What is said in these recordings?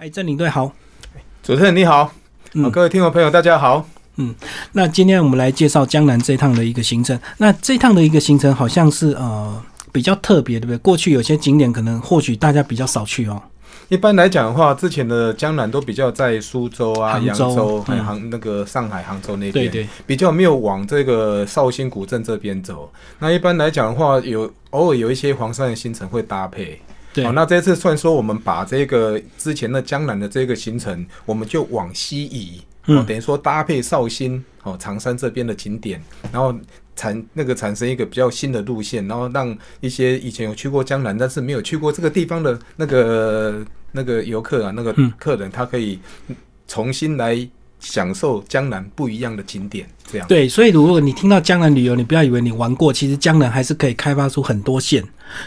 哎，郑领队好，主持人你好，嗯好各位听众朋友大家好。嗯那今天我们来介绍江南这一趟的一个行程。那这一趟的一个行程好像是呃比较特别，对不对？过去有些景点可能或许大家比较少去哦。一般来讲的话，之前的江南都比较在苏州啊、扬杭州杭那个上海、杭州那边，对对，比较没有往这个绍兴古镇这边走。那一般来讲的话，有偶尔有一些黄山的行程会搭配。对。好，那这次算说我们把这个之前的江南的这个行程，我们就往西移，哦嗯，等于说搭配绍兴、哦常山这边的景点，然后产那个产生一个比较新的路线，然后让一些以前有去过江南但是没有去过这个地方的那个那个游客啊，那个嗯。客人，他可以重新来享受江南不一样的景点，这样。对，所以如果你听到江南旅游，你不要以为你玩过，其实江南还是可以开发出很多线，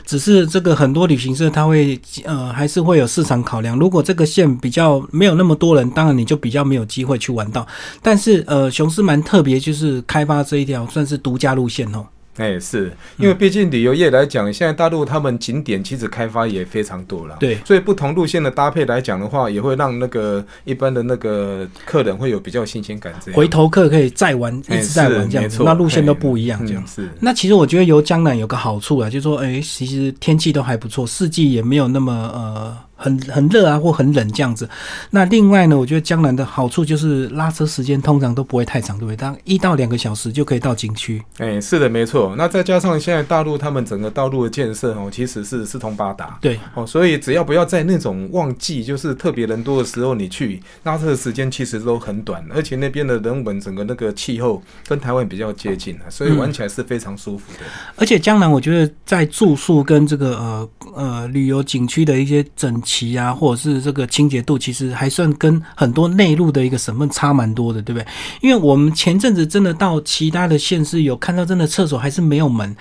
只是这个很多旅行社他会呃还是会有市场考量。如果这个线比较没有那么多人，当然你就比较没有机会去玩到。但是呃，雄狮蛮特别，就是开发这一条算是独家路线哦。哎，是因为毕竟旅游业来讲，现在大陆他们景点其实开发也非常多了。对，所以不同路线的搭配来讲的话，也会让那个一般的那个客人会有比较新鲜感。这样回头客可以再玩，一哎直在玩这样子，那路线都哎不一样这样。嗯是那其实我觉得游江南有个好处啊，就是说，哎、其实天气都还不错，四季也没有那么呃很很热啊或很冷这样子。那另外呢，我觉得江南的好处就是拉车时间通常都不会太长，对不对？当一到两个小时就可以到景区。哎，是的，没错。那再加上现在大陆他们整个道路的建设哦，其实是四通八达。对，哦，所以只要不要在那种旺季，就是特别人多的时候，你去拉车的时间其实都很短，而且那边的人文整个那个气候跟台湾比较接近啊，所以玩起来是非常舒服的。而且江南我觉得在住宿跟这个呃呃旅游景区的一些整齐啊，或者是这个清洁度，其实还算跟很多内陆的一个省份差蛮多的，对不对？因为我们前阵子真的到其他的县市有看到，真的厕所还是没有门。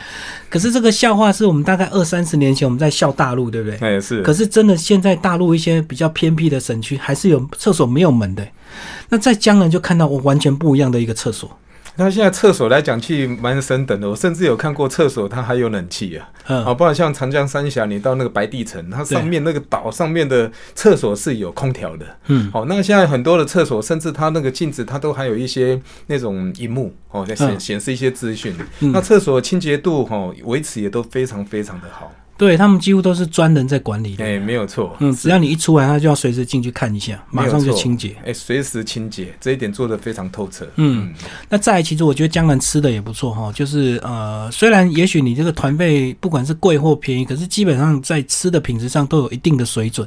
可是这个笑话是我们大概二三十年前我们在笑大陆，对不对？哎，是。可是真的现在大陆一些比较偏僻的省区还是有厕所没有门的。那在江南就看到我完全不一样的一个厕所，那现在厕所来讲去蛮升等的，我甚至有看过厕所它还有冷气啊。嗯，啊，不然像长江三峡，你到那个白帝城，它上面那个岛上面的厕所是有空调的。嗯，好、那现在很多的厕所，甚至它那个镜子，它都还有一些那种荧幕哦，在显嗯显示一些资讯。嗯那厕所清洁度哈维持也都非常非常的好。对他们几乎都是专人在管理的。哎、没有错。嗯，只要你一出来，他就要随时进去看一下，马上就清洁。哎，随时清洁，这一点做的非常透彻。嗯，那再来，其实我觉得江南吃的也不错哈，就是呃，虽然也许你这个团费不管是贵或便宜，可是基本上在吃的品质上都有一定的水准。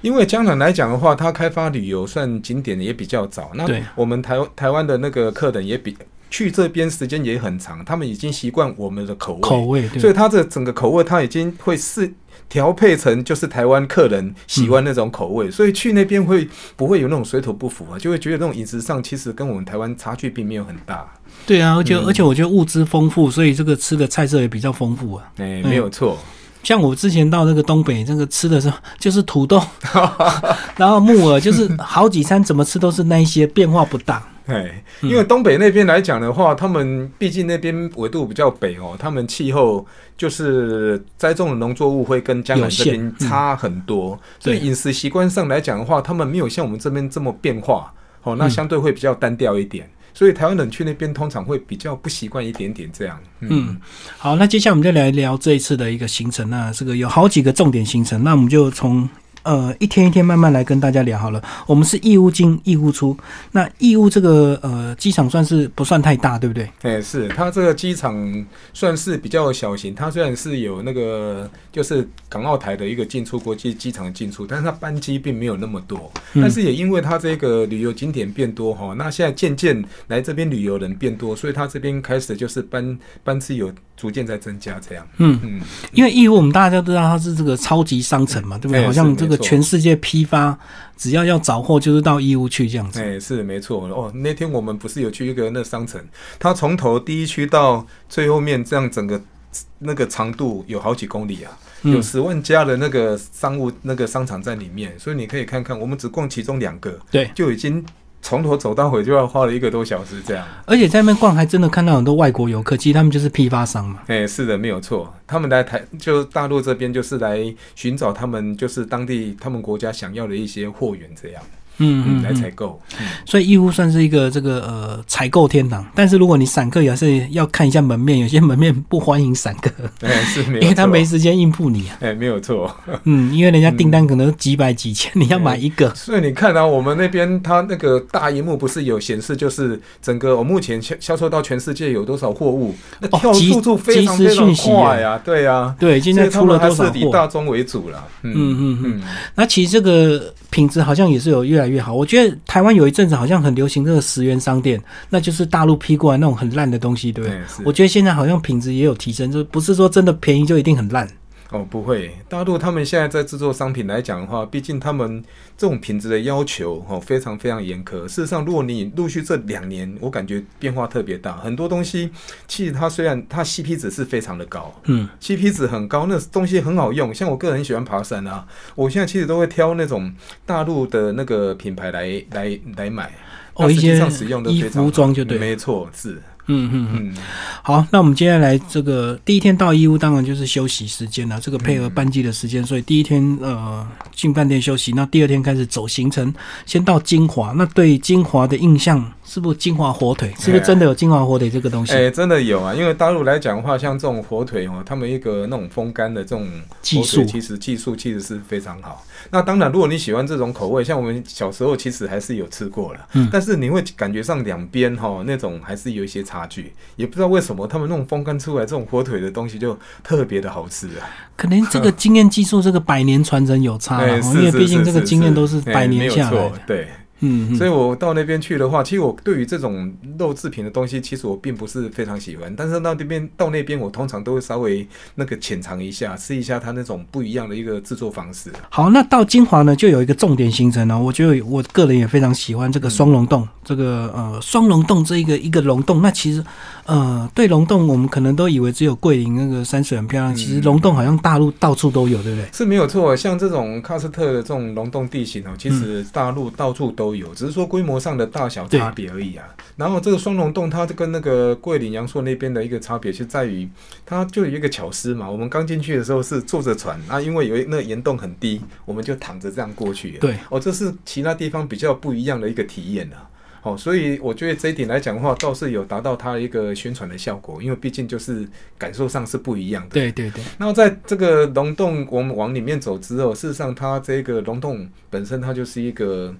因为江南来讲的话，它开发旅游算景点也比较早，那对我们台台湾的那个客人也比去这边时间也很长，他们已经习惯我们的口味，口味所以它这整个口味它已经会是调配成就是台湾客人喜欢那种口味，所以去那边会不会有那种水土不服啊？就会觉得那种饮食上其实跟我们台湾差距并没有很大，对啊，而且、嗯而且我觉得物资丰富，所以这个吃的菜色也比较丰富啊。哎、没有错。像我之前到那个东北，那个吃的是就是土豆，然后木耳，就是好几餐怎么吃都是那一些，变化不大。哎，嗯因为东北那边来讲的话，他们毕竟那边纬度比较北哦，他们气候就是栽种的农作物会跟江南这边差很多，所以饮食习惯上来讲的话，他们没有像我们这边这么变化哦，那嗯相对会比较单调一点。所以台湾人去那边通常会比较不习惯一点点这样。嗯，好，那接下来我们就来聊这一次的一个行程。那这个有好几个重点行程，那我们就从呃一天一天慢慢来跟大家聊好了。我们是义乌进义乌出，那义乌这个呃机场算是不算太大，对不对？哎、是它这个机场算是比较小型，它虽然是有那个就是港澳台的一个进出国际机场的进出，但是它班机并没有那么多。嗯但是也因为它这个旅游景点变多哈，那现在渐渐来这边旅游人变多，所以它这边开始就是班班次有逐渐在增加这样。嗯，嗯，因为义乌我们大家都知道它是这个超级商城嘛，对不对？哎好像这个是没错全世界批发，只要要找货就是到义乌去这样子。哎、是没错哦。那天我们不是有去一个那商城，它从头第一区到最后面这样整个那个长度有好几公里啊。有嗯，十万家的那个商务那个商场在里面，所以你可以看看，我们只逛其中两个，对，就已经从头走到尾就要花了一个多小时这样。而且在那边逛，还真的看到很多外国游客，其实他们就是批发商嘛。哎，是的，没有错。他们来台，就大陆这边就是来寻找他们就是当地他们国家想要的一些货源这样。嗯嗯，来采购，所以义乌算是一个这个呃采购天堂。但是如果你散客也是要看一下门面，有些门面不欢迎散客，哎是，因为他没时间应付你啊。哎，没有错。嗯，因为人家订单可能几百几千，你要买一个。所以你看啊，我们那边他那个大荧幕不是有显示，就是整个我目前销销售到全世界有多少货物，那跳速度非常非常快啊，对啊，对，现在出了多少货？以大宗为主了。嗯嗯嗯。那其实这个品质好像也是有越来。越好，我觉得台湾有一阵子好像很流行这个十元商店，那就是大陆批过来那种很烂的东西，对不对？我觉得现在好像品质也有提升，就不是说真的便宜就一定很烂。哦，不会，大陆他们现在在制作商品来讲的话，毕竟他们这种品质的要求哦非常非常严苛。事实上，如果你陆续这两年，我感觉变化特别大，很多东西其实它虽然它 CP 值是非常的高，嗯，CP 值很高，那东西很好用。像我个人很喜欢爬山啊，我现在其实都会挑那种大陆的那个品牌来来来买，哦，一些衣服装就对，没错，是。嗯嗯嗯，好，那我们接下来这个第一天到义乌，当然就是休息时间了。这个配合班机的时间，所以第一天呃进饭店休息，那第二天开始走行程，先到金华。那对金华的印象是不是金华火腿？是不是真的有金华火腿这个东西？哎，真的有啊！因为大陆来讲的话，像这种火腿哦，他们一个那种风干的这种技术，其实技术其实是非常好。那当然，如果你喜欢这种口味，像我们小时候其实还是有吃过了，嗯，但是你会感觉上两边哈那种还是有一些差。距也不知道为什么他们那种风干出来这种火腿的东西就特别的好吃啊！可能这个经验技术这个百年传承有差了，因为毕竟这个经验都是百年下来。对。嗯，所以我到那边去的话，其实我对于这种肉制品的东西，其实我并不是非常喜欢。但是到那边到那边，我通常都会稍微那个浅尝一下，试一下它那种不一样的一个制作方式。好，那到金华呢，就有一个重点行程呢。我觉得我个人也非常喜欢这个双龙洞，这个呃双龙洞这一个一个龙洞。那其实呃对龙洞，我们可能都以为只有桂林那个山水很漂亮，其实龙洞好像大陆到处都有，对不对？是没有错。像这种喀斯特的这种龙洞地形哦，其实大陆到处都有，只是说规模上的大小差别而已啊。然后这个双龙洞，它跟那个桂林阳朔那边的一个差别，是在于它就有一个巧思嘛。我们刚进去的时候是坐着船啊，因为有那个岩洞很低，我们就躺着这样过去。对，哦，这是其他地方比较不一样的一个体验啊。哦，所以我觉得这一点来讲的话，倒是有达到它一个宣传的效果，因为毕竟就是感受上是不一样的。对对对。然后在这个龙洞我们往里面走之后，事实上它这个龙洞本身它就是一个。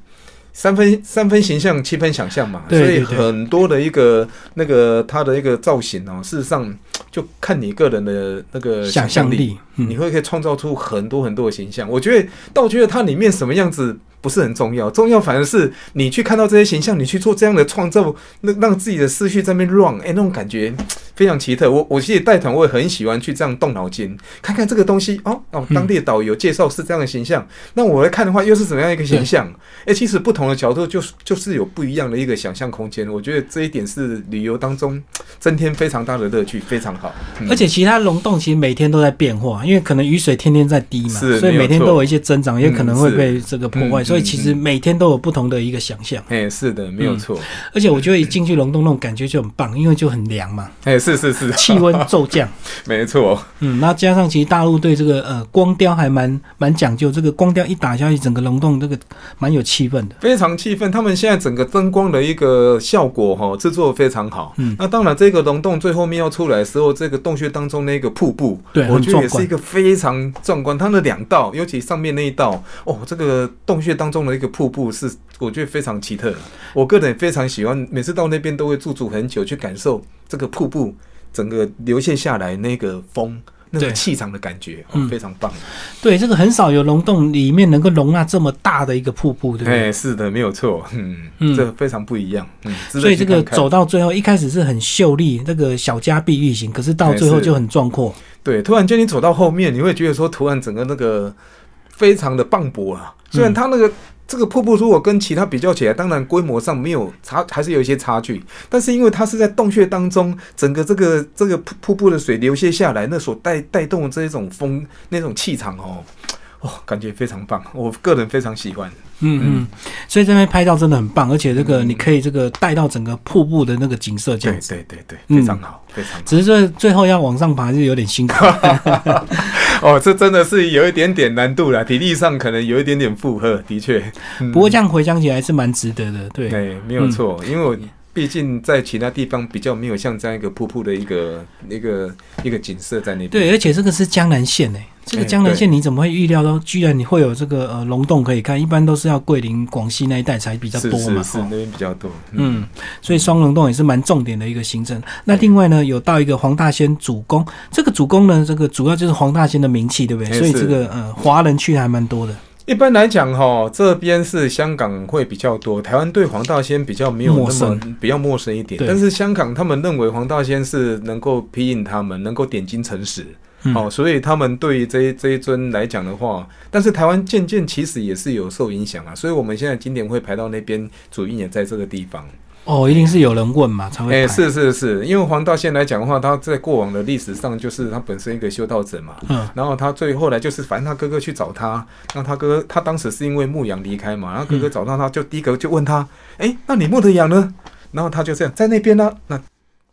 三分三分形象，七分想象嘛，所以很多的一个那个它的一个造型哦，事实上就看你个人的那个想象力，你会可以创造出很多很多的形象。我觉得，倒觉得它里面什么样子。不是很重要，重要反而是你去看到这些形象，你去做这样的创造，那让自己的思绪在那边 run，哎，那种感觉非常奇特。我我其实带团，我也很喜欢去这样动脑筋，看看这个东西哦哦，当地的导游介绍是这样的形象，那我来看的话又是怎么样一个形象？哎，其实不同的角度就是就是有不一样的一个想象空间。我觉得这一点是旅游当中增添非常大的乐趣，非常好。而且其他溶洞其实每天都在变化，因为可能雨水天天在滴嘛，所以每天都有一些增长，也可能会被这个破坏。所以其实每天都有不同的一个想象。哎，是的，没有错。而且我觉得一进去龙洞那种感觉就很棒，因为就很凉嘛。哎，是是是，气温骤降。没错。嗯，那加上其实大陆对这个呃光雕还蛮蛮讲究，这个光雕一打下去，整个龙洞这个蛮有气氛的。非常气氛，他们现在整个灯光的一个效果哈，制作非常好。嗯，那当然这个龙洞最后面要出来的时候，这个洞穴当中那个瀑布，对，我觉得也是一个非常壮观。它的两道，尤其上面那一道，哦，这个洞穴当中的一个瀑布。是，我觉得非常奇特。我个人非常喜欢，每次到那边都会驻足很久，去感受这个瀑布整个流泻下来那个风，那个气场的感觉，非常棒。对，这个很少有溶洞里面能够容纳这么大的一个瀑布，对不对？是的，没有错。嗯，这非常不一样。嗯，所以这个走到最后，一开始是很秀丽，那个小家碧玉型，可是到最后就很壮阔。对，突然间你走到后面，你会觉得说，突然整个那个非常的磅礴啊。虽然它那个。这个瀑布如果跟其他比较起来，当然规模上没有差，还是有一些差距。但是因为它是在洞穴当中，整个这个这个瀑瀑布的水流泻下来，那所带带动的这一种风，那种气场哦，哦，感觉非常棒。我个人非常喜欢。嗯嗯，所以这边拍照真的很棒，而且这个你可以这个带到整个瀑布的那个景色这对样子。对对非常好，非常好。只是最最后要往上爬是有点辛苦。哦，这真的是有一点点难度了，体力上可能有一点点负荷，的确。嗯不过这样回想起来是蛮值得的，对。对，没有错，因为我毕竟在其他地方比较没有像这样一个瀑布的一个一个一个景色在那边。对，而且这个是江南线诶，这个哎江南县你怎么会预料到，居然你会有这个呃龙洞可以看？一般都是要桂林、广西那一带才比较多嘛。哦是是那边比较多。嗯，所以双龙洞也是蛮重点的一个行程。那另外呢，有到一个黄大仙主宫，这个主宫呢，这个主要就是黄大仙的名气，对不对？所以这个呃华人去还蛮多的。一般来讲，哈，这边是香港会比较多，台湾对黄大仙比较没有那陌生么比较陌生一点。但是香港他们认为黄大仙是能够批应他们，能够点睛成石。嗯哦，所以他们对于这一这一尊来讲的话，但是台湾渐渐其实也是有受影响啊，所以我们现在经典会排到那边，主因也在这个地方。哦，一定是有人问嘛才会哎、排。是是是，因为黄道仙来讲的话，他在过往的历史上就是他本身一个修道者嘛，嗯然后他最后来就是，反正他哥哥去找他，那他哥哥他当时是因为牧羊离开嘛，然后哥哥找到他，就第一个就问他，哎、那你牧的羊呢？然后他就这样在那边呢，那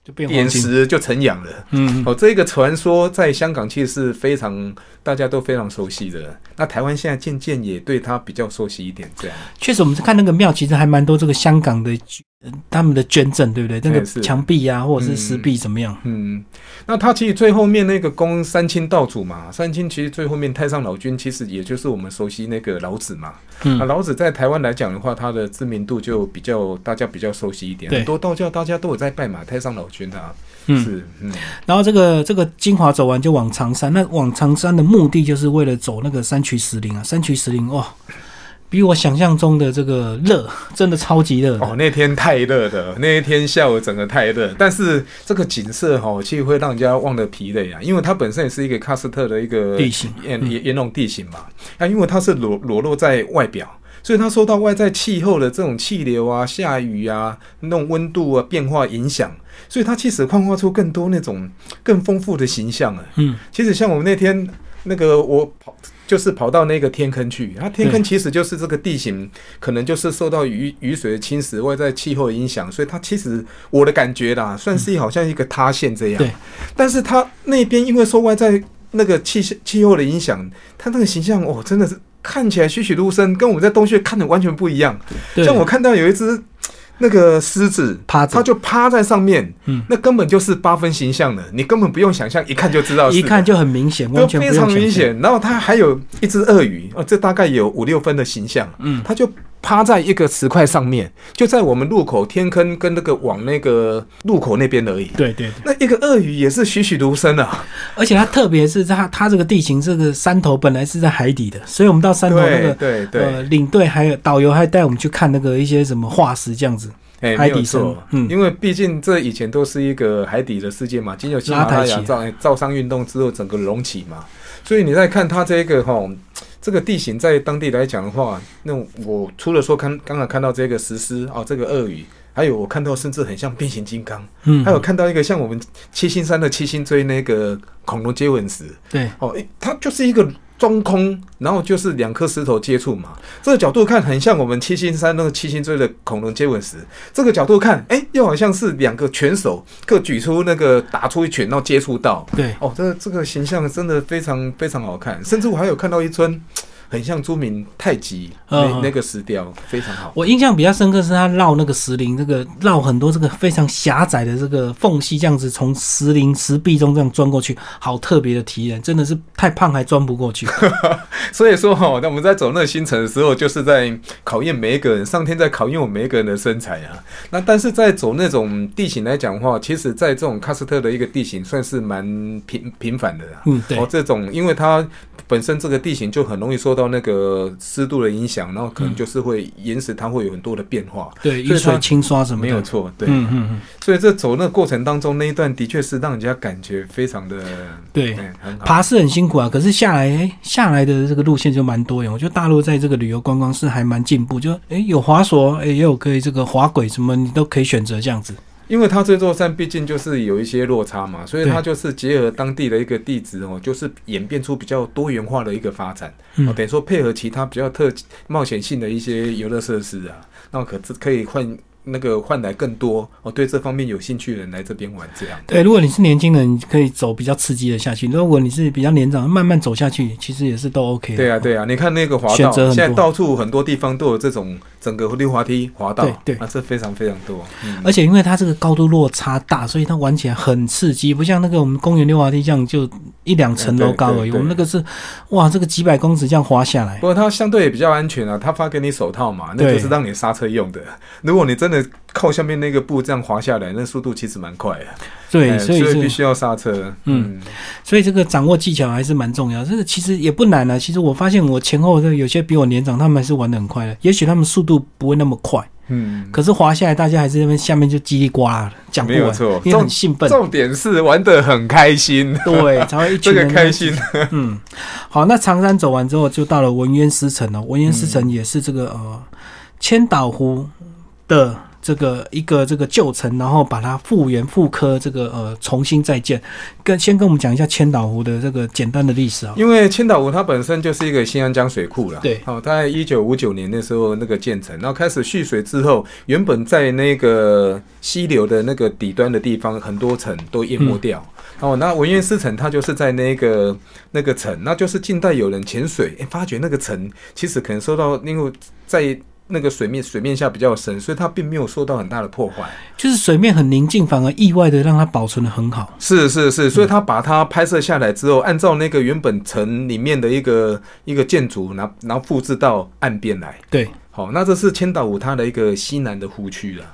就变点黄金。石就成羊了。嗯，哦，这个传说在香港其实是非常大家都非常熟悉的。那台湾现在渐渐也对他比较熟悉一点，这样。确实，我们看那个庙，其实还蛮多这个香港的呃他们的捐赠，对不对？那个墙壁啊，或者是嗯。石壁怎么样？嗯，那他其实最后面那个宫三清道祖嘛，三清其实最后面太上老君其实也就是我们熟悉那个老子嘛。嗯。那老子在台湾来讲的话，他的知名度就比较大家比较熟悉一点，很多道教大家都有在拜嘛，太上老君啊，嗯。是，嗯，然后这个这个金华走完就往长山，那往长山的目的就是为了走那个三衢石林啊，三衢石林哇，比我想象中的这个热，真的超级热。哦，那天太热的，那一天下午整个太热，但是这个景色哈、其实会让人家忘了疲累啊，因为它本身也是一个喀斯特的一个地形沿嗯沿沿弄地形嘛，啊，因为它是裸裸露在外表。所以它受到外在气候的这种气流啊、下雨啊、那种温度啊变化影响，所以它其实幻化出更多那种更丰富的形象啊。嗯，其实像我们那天那个我跑，就是跑到那个天坑去，它天坑其实就是这个地形，可能就是受到雨雨水的侵蚀，外在气候的影响，所以它其实我的感觉啦，算是好像一个塌陷这样。对，但是它那边因为受外在那个气气候的影响，它那个形象哦，真的是看起来栩栩如生，跟我们在洞穴看的完全不一样。像我看到有一只那个狮子，趴着它就趴在上面，嗯那根本就是八分形象的，你根本不用想象，一看就知道是，一看就很明显，完全非常。明显。然后它还有一只鳄鱼，哦，这大概有五六分的形象，嗯，它就趴在一个石块上面，就在我们路口天坑跟那个往那个路口那边而已。对对对，那一个鳄鱼也是栩栩如生啊，而且它特别是它它这个地形，这个山头本来是在海底的，所以我们到山头那个对对，呃领队还有导游还带我们去看那个一些什么化石这样子。哎，海底没有错。生，嗯。因为毕竟这以前都是一个海底的世界嘛，经由喜马拉雅造造山运动之后，整个隆起嘛，所以你在看它这个哈，这个地形在当地来讲的话，那我除了说看刚刚看到这个石狮哦，这个鳄鱼。还有我看到甚至很像变形金刚，嗯，还有看到一个像我们七星山的七星锥那个恐龙接吻石，对，哦，诶它就是一个中空，然后就是两颗石头接触嘛。这个角度看很像我们七星山那个七星锥的恐龙接吻石，这个角度看，哎、又好像是两个拳手各举出那个打出一拳，然后接触到。对，哦，这这个形象真的非常非常好看，甚至我还有看到一尊很像朱明太极那、嗯那个石雕，非常好。我印象比较深刻是他绕那个石林，这个绕很多这个非常狭窄的这个缝隙，这样子从石林石壁中这样钻过去，好特别的体验，真的是太胖还钻不过去。所以说哈，那我们在走那个星辰的时候，就是在考验每一个人，上天在考验我们每一个人的身材啊。那但是在走那种地形来讲的话，其实在这种喀斯特的一个地形算是蛮平平凡的啦。嗯，对哦，，这种因为它本身这个地形就很容易受到那个湿度的影响，然后可能就是会岩石它会有很多的变化。对，雨水清刷什么的，没有错，对，嗯嗯嗯，所以这走那个过程当中那一段的确是让人家感觉非常的对。爬是很辛苦啊，可是下来、诶下来的这个路线就蛮多元。我觉得大陆在这个旅游观光是还蛮进步，就诶有滑索，诶也有可以这个滑轨什么，你都可以选择这样子。因为它这座山毕竟就是有一些落差嘛，所以它就是结合当地的一个地质哦，就是演变出比较多元化的一个发展。嗯哦，等于说配合其他比较特冒险性的一些游乐设施啊，那可可以换那个换来更多哦，对这方面有兴趣的人来这边玩这样。对，如果你是年轻人，你可以走比较刺激的下去；如果你是比较年长，慢慢走下去，其实也是都 OK 的。对啊，对啊，你看那个滑道，现在到处很多地方都有这种整个溜滑梯滑道，对对啊，这非常非常多。嗯而且因为它这个高度落差大，所以它玩起来很刺激，不像那个我们公园溜滑梯这样就一两层楼高而已。我们那个是哇，这个几百公尺这样滑下来不，过它相对也比较安全啊，它发给你手套嘛，那就是让你刹车用的。如果你真的靠下面那个布这样滑下来，那速度其实蛮快的。对，哎所以必须要刹车。嗯，所以这个掌握技巧还是蛮重要。这个其实也不难啊。其实我发现我前后的有些比我年长，他们还是玩的很快的。也许他们速度不会那么快，嗯，可是滑下来，大家还是那边下面就叽里呱啦的讲不完，因为很兴奋。重点是玩的很开心，对，才会一这个群人开心。嗯，好，那长山走完之后，就到了文渊湿城了。文渊湿城也是这个呃千岛湖的这个一个这个旧城，然后把它复原复刻，这个呃重新再建。跟先跟我们讲一下千岛湖的这个简单的历史啊。因为千岛湖它本身就是一个新安江水库了，对好、它在一九五九年的时候那个建成，然后开始蓄水之后，原本在那个溪流的那个底端的地方，很多层都淹没掉。哦，那文渊湿城它就是在那个那个城，那就是近代有人潜水，诶发觉那个城其实可能受到因为在那个水面水面下比较深，所以它并没有受到很大的破坏。就是水面很宁静，反而意外的让它保存的很好。是是是，所以他把它拍摄下来之后，按照那个原本城里面的一个一个建筑，然后然后复制到岸边来。对，好，那这是千岛湖它的一个西南的湖区了。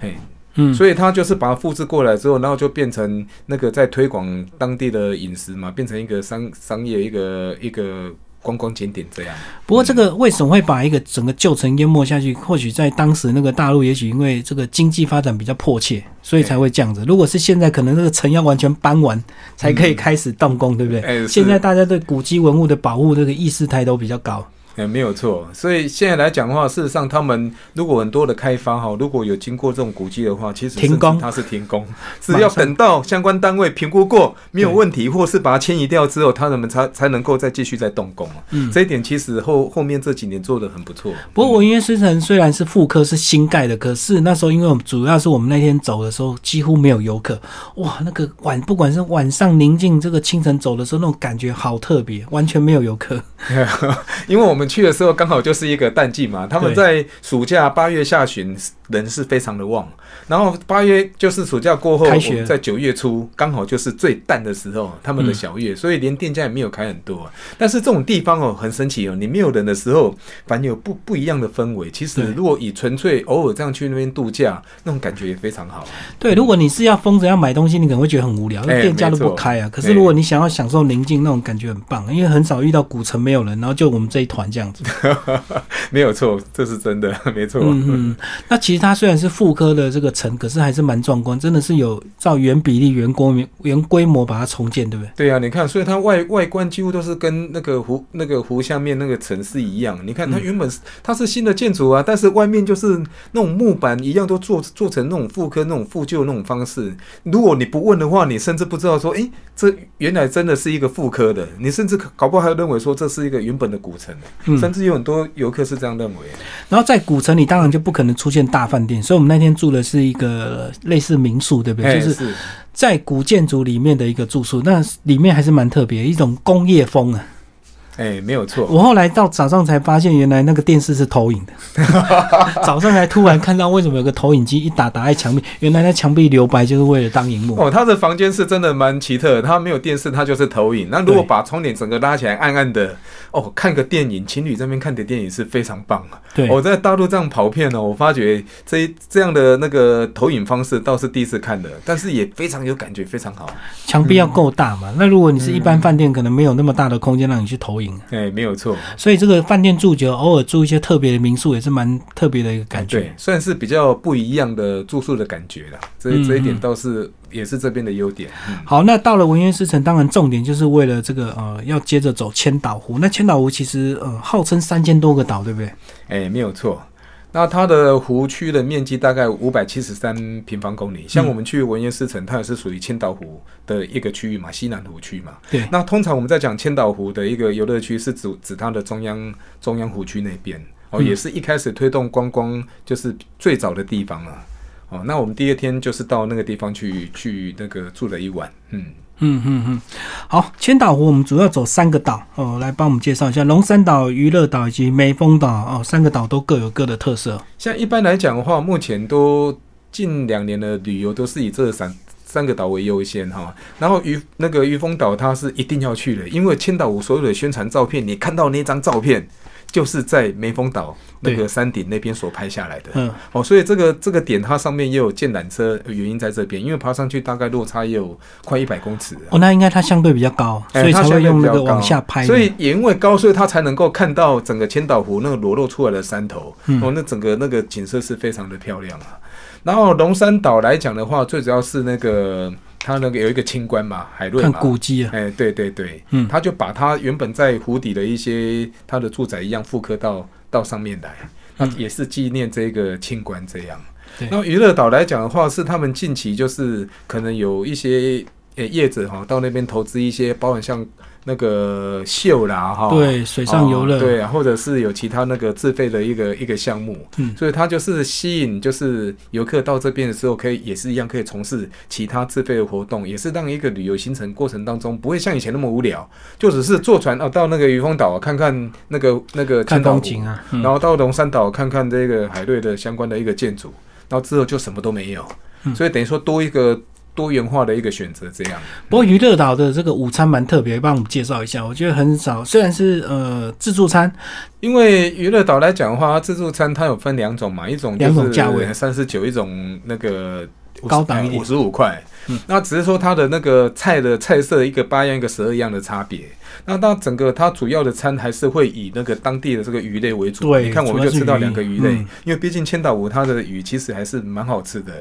嘿，嗯，所以他就是把它复制过来之后，然后就变成那个在推广当地的饮食嘛，变成一个商商业一个一个观光景点这样。不过这个为什么会把一个整个旧城淹没下去？或许在当时那个大陆，也许因为这个经济发展比较迫切，所以才会这样子。如果是现在，可能这个城要完全搬完，才可以开始动工，对不对？现在大家对古迹文物的保护这个意识态都比较高。哎，没有错。所以现在来讲的话，事实上他们如果很多的开发哈，如果有经过这种古迹的话，其实停工它是停工，只要等到相关单位评估过没有问题，或是把它迁移掉之后，他们才才能够再继续再动工啊。嗯这一点其实后后面这几年做的很不错。不过文渊湿城虽然是副科是新盖的，可是那时候因为我们主要是我们那天走的时候几乎没有游客，哇，那个晚不管是晚上宁静，这个清晨走的时候那种感觉好特别，完全没有游客。因为我们去的时候刚好就是一个淡季嘛，他们在暑假八月下旬人是非常的旺，然后八月就是暑假过后，开学。我们在九月初刚好就是最淡的时候，他们的小月，所以连店家也没有开很多、但是这种地方哦，很神奇哦，你没有人的时候，反正有不不一样的氛围。其实如果以纯粹偶尔这样去那边度假，那种感觉也非常好。对，如果你是要疯着要买东西，你可能会觉得很无聊，因为哎店家都不开啊。可是如果你想要享受宁静，那种感觉很棒，因为很少遇到古城没有人，然后就我们这一团这样子。没有错，这是真的，没错。嗯嗯，那其实它虽然是复刻的这个城，可是还是蛮壮观，真的是有照原比例、原规模、原规模把它重建，对不对？对啊，你看，所以它外外观几乎都是跟那个湖那个湖下面那个城市一样。你看，它嗯原本是、它是新的建筑啊，但是外面就是那种木板一样，都做做成那种复科、那种复旧那种方式。如果你不问的话，你甚至不知道说，诶，这原来真的是一个复科的。你甚至搞不好还认为说这是一个原本的古城，嗯，甚至有很多游客是这样认为。然后在古城里当然就不可能出现大饭店，所以我们那天住的是一个类似民宿，对不对？哎就是在古建筑里面的一个住宿，那里面还是蛮特别，一种工业风啊。哎，没有错。我后来到早上才发现，原来那个电视是投影的。早上才突然看到为什么有个投影机一打打在墙壁，原来那墙壁留白就是为了当荧幕。哦，他的房间是真的蛮奇特的，他没有电视，他就是投影。那如果把窗帘整个拉起来，暗暗的，哦，看个电影，情侣这边看的电影是非常棒啊。对，我在大陆这样跑片呢，我发觉这一这样的那个投影方式倒是第一次看的，但是也非常有感觉，非常好。墙壁要够大嘛。那如果你是一般饭店，可能没有那么大的空间让你去投影。哎，没有错，所以这个饭店住久，偶尔住一些特别的民宿，也是蛮特别的一个感觉。对，算是比较不一样的住宿的感觉了。这嗯这一点嗯倒是也是这边的优点。嗯好，那到了文渊诗城，当然重点就是为了这个呃，要接着走千岛湖。那千岛湖其实呃，号称三千多个岛，对不对？哎，没有错。那它的湖区的面积大概五百七十三平方公里，像我们去文渊狮城，它也是属于千岛湖的一个区域嘛，西南湖区嘛。对，那通常我们在讲千岛湖的一个游乐区，是指指它的中央中央湖区那边哦，也是一开始推动观光就是最早的地方啊。哦，那我们第二天就是到那个地方去去那个住了一晚，嗯。嗯嗯嗯，好，千岛湖我们主要走三个岛哦，来帮我们介绍一下龙山岛、娱乐岛以及梅峰岛哦，三个岛都各有各的特色。像一般来讲的话，目前都近两年的旅游都是以这三三个岛为优先哈。然后渔那个渔峰岛它是一定要去的，因为千岛湖所有的宣传照片，你看到那张照片。就是在梅峰岛那个山顶那边所拍下来的，嗯，哦，所以这个这个点它上面也有建缆车，原因在这边，因为爬上去大概落差也有快一百公尺，哦，那应该它相对比较高，所以才会用那个往下拍，所以也因为高，所以它才能够看到整个千岛湖那个裸露出来的山头，哦，那整个那个景色是非常的漂亮啊。然后龙山岛来讲的话，最主要是那个。他那个有一个清官嘛，海瑞嘛，古迹啊，哎，对对对，嗯，他就把他原本在湖底的一些他的住宅一样复刻到到上面来，那也是纪念这个清官这样。那娱乐岛来讲的话，是他们近期就是可能有一些呃业者哈到那边投资一些，包含像。那个秀啦，哈，对，水上游乐，对，或者是有其他那个自费的一个一个项目，嗯，所以它就是吸引，就是游客到这边的时候，可以也是一样可以从事其他自费的活动，也是让一个旅游行程过程当中不会像以前那么无聊，就只是坐船哦到那个渔风岛看看那个那个看风景啊，然后到龙山岛看看这个海瑞的相关的一个建筑，然后之后就什么都没有，所以等于说多一个。多元化的一个选择，这样。不过娱乐岛的这个午餐蛮特别，帮我们介绍一下。我觉得很少，虽然是呃自助餐，因为娱乐岛来讲的话，自助餐它有分两种嘛，一种两种价位三十九，一种那个高档五十五块。嗯，那只是说它的那个菜的菜色一个八样一个十二样的差别。那它整个它主要的餐还是会以那个当地的这个鱼类为主。对，你看我们就吃到两个鱼类，因为毕竟千岛湖它的鱼其实还是蛮好吃的。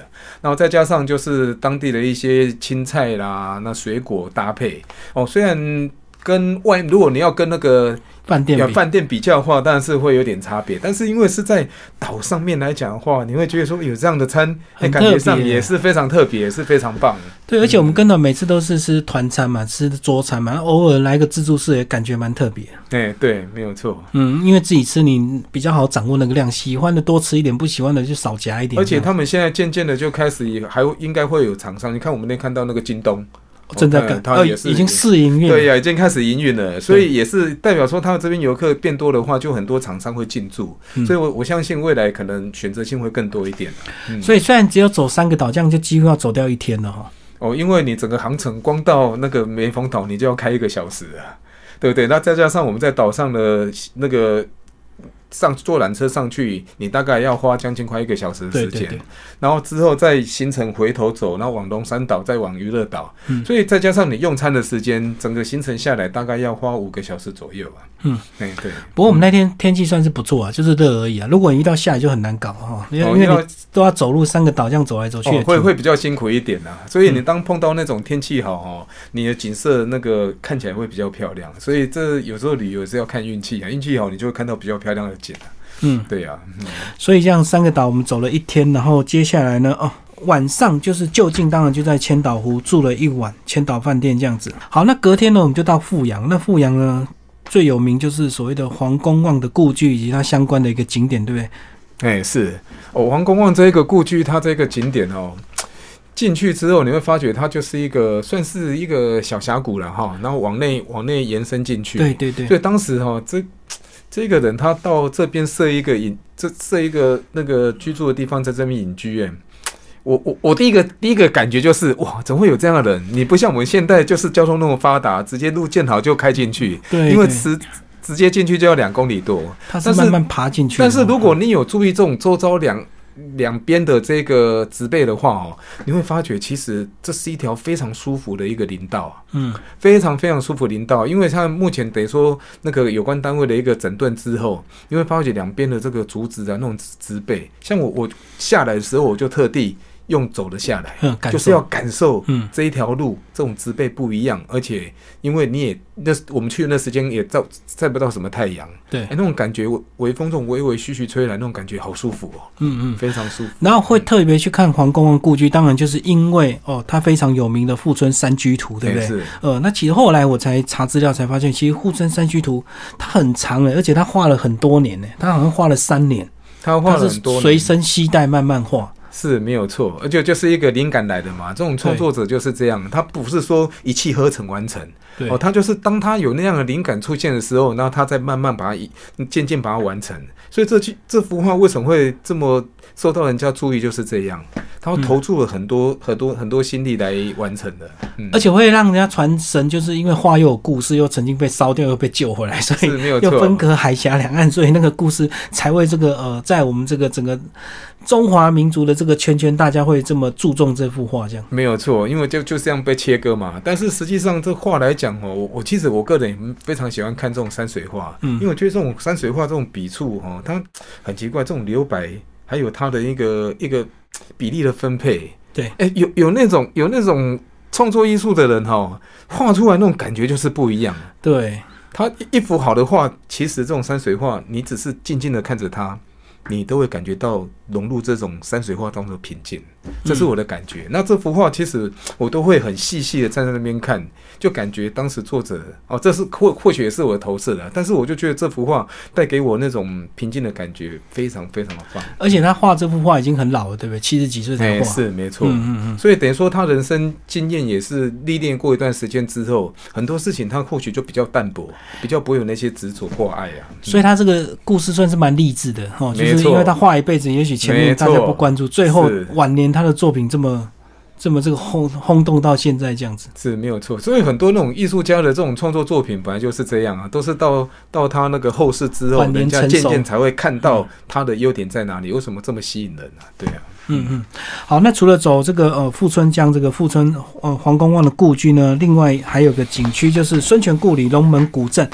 然后再加上就是当地的一些青菜啦，那水果搭配哦，虽然跟外如果你要跟那个。饭店饭店比较的话，当然是会有点差别。但是因为是在岛上面来讲的话，你会觉得说有这样的餐，感觉上也是非常特别，也是非常棒的。对，而且我们跟团每次都是吃团餐嘛，吃桌餐嘛，偶尔来个自助式也感觉蛮特别。哎，对，没有错。嗯，因为自己吃你比较好掌握那个量，喜欢的多吃一点，不喜欢的就少夹一点。而且他们现在渐渐的就开始也还应该会有厂商，你看我们那看到那个京东。正在干，他也是已经试营运，对呀，已经开始营运了，所以也是代表说，他们这边游客变多的话，就很多厂商会进驻，所以我我相信未来可能选择性会更多一点。嗯所以虽然只有走三个岛，这样就几乎要走掉一天了哈。哦，因为你整个航程光到那个梅峰岛，你就要开一个小时啊，对不对？那再加上我们在岛上的那个。上坐缆车上去，你大概要花将近快一个小时的时间，然后之后再行程回头走，然后往龙山岛，再往娱乐岛，所以再加上你用餐的时间，整个行程下来大概要花五个小时左右啊。嗯，对对。不过我们那天天气算是不错啊，就是热而已啊。如果一到下雨就很难搞哈，因为因为都要走路三个岛这样走来走去，会会比较辛苦一点啊。所以你当碰到那种天气好哦，你的景色那个看起来会比较漂亮。所以这有时候旅游是要看运气啊，运气好你就会看到比较漂亮的嗯，对呀。所以这样三个岛我们走了一天，然后接下来呢，哦，晚上就是就近，当然就在千岛湖住了一晚，千岛饭店这样子。好，那隔天呢，我们就到富阳。那富阳呢？最有名就是所谓的黄公望的故居以及它相关的一个景点，对不对？哎，是哦，黄公望这一个故居，它这个景点哦，进去之后你会发觉它就是一个算是一个小峡谷了哈，然后往内往内延伸进去。对对对。所以当时哈，这这个人他到这边设一个隐，这设一个那个居住的地方，在这边隐居哎。我我我第一个第一个感觉就是哇，怎么会有这样的人？你不像我们现在就是交通那么发达，直接路建好就开进去。对，因为直直接进去就要两公里多。他是慢慢爬进去。但是如果你有注意这种周遭两两边的这个植被的话哦，你会发觉其实这是一条非常舒服的一个林道嗯，非常非常舒服林道，因为它目前等于说那个有关单位的一个整顿之后，你会发觉两边的这个竹子啊那种植被，像我我下来的时候我就特地。用走了下来，嗯，感就是要感受嗯这一条路这种植被不一样，而且因为你也那我们去的那时间也照晒不到什么太阳，对哎，，那种感觉微微风这种微微徐徐吹来，那种感觉好舒服哦，嗯嗯。非常舒服。然后会特别去看黄公望故居，当然就是因为哦，它非常有名的富春山居图，对不对？呃，那其实后来我才查资料才发现，其实富春山居图它很长诶，而且它画了很多年呢，它好像画了三年，他画了很多随身携带慢慢画。是没有错，而且就是一个灵感来的嘛。这种创作者就是这样，他不是说一气呵成完成，哦，他就是当他有那样的灵感出现的时候，然后他再慢慢把它一渐渐把它完成。所以这句这幅画为什么会这么受到人家注意，就是这样，他投注了很多、很多很多心力来完成的。嗯，而且会让人家传神，就是因为画又有故事，又曾经被烧掉，又被救回来，所以没有错，又分隔海峡两岸，所以那个故事才会这个呃，在我们这个整个中华民族的这个圈圈，大家会这么注重这幅画，这样。没有错，因为就就这样被切割嘛。但是实际上，这画来讲哦，我我其实我个人也非常喜欢看这种山水画，嗯因为我觉得这种山水画这种笔触哦，它很奇怪，这种留白还有它的一个一个比例的分配，对，哎，有有那种有那种创作艺术的人哈、画出来那种感觉就是不一样。对，他一一幅好的画，其实这种山水画，你只是静静的看着它，你都会感觉到融入这种山水画当中的平静，这是我的感觉。那这幅画其实我都会很细细的站在那边看，就感觉当时作者哦，这是或或许也是我的投射的，但是我就觉得这幅画带给我那种平静的感觉，非常非常的棒。而且他画这幅画已经很老了，对不对？七十几岁才哎，画。是没错。嗯嗯嗯，所以等于说，他人生经验也是历练过一段时间之后，很多事情他或许就比较淡薄，比较不会有那些执着或爱啊。所以他这个故事算是蛮励志的哦，就没错是因为他画一辈子，也许前面大家不关注，最后晚年他的作品这么这么这个轰轰动到现在这样子。是没有错，所以很多那种艺术家的这种创作作品本来就是这样啊，都是到到他那个后世之后，晚年人家渐渐才会看到他的优点在哪里，为什么这么吸引人啊？对啊，嗯嗯，好，那除了走这个呃富春江这个富春呃黄公望的故居呢，另外还有个景区就是孙权故里龙门古镇，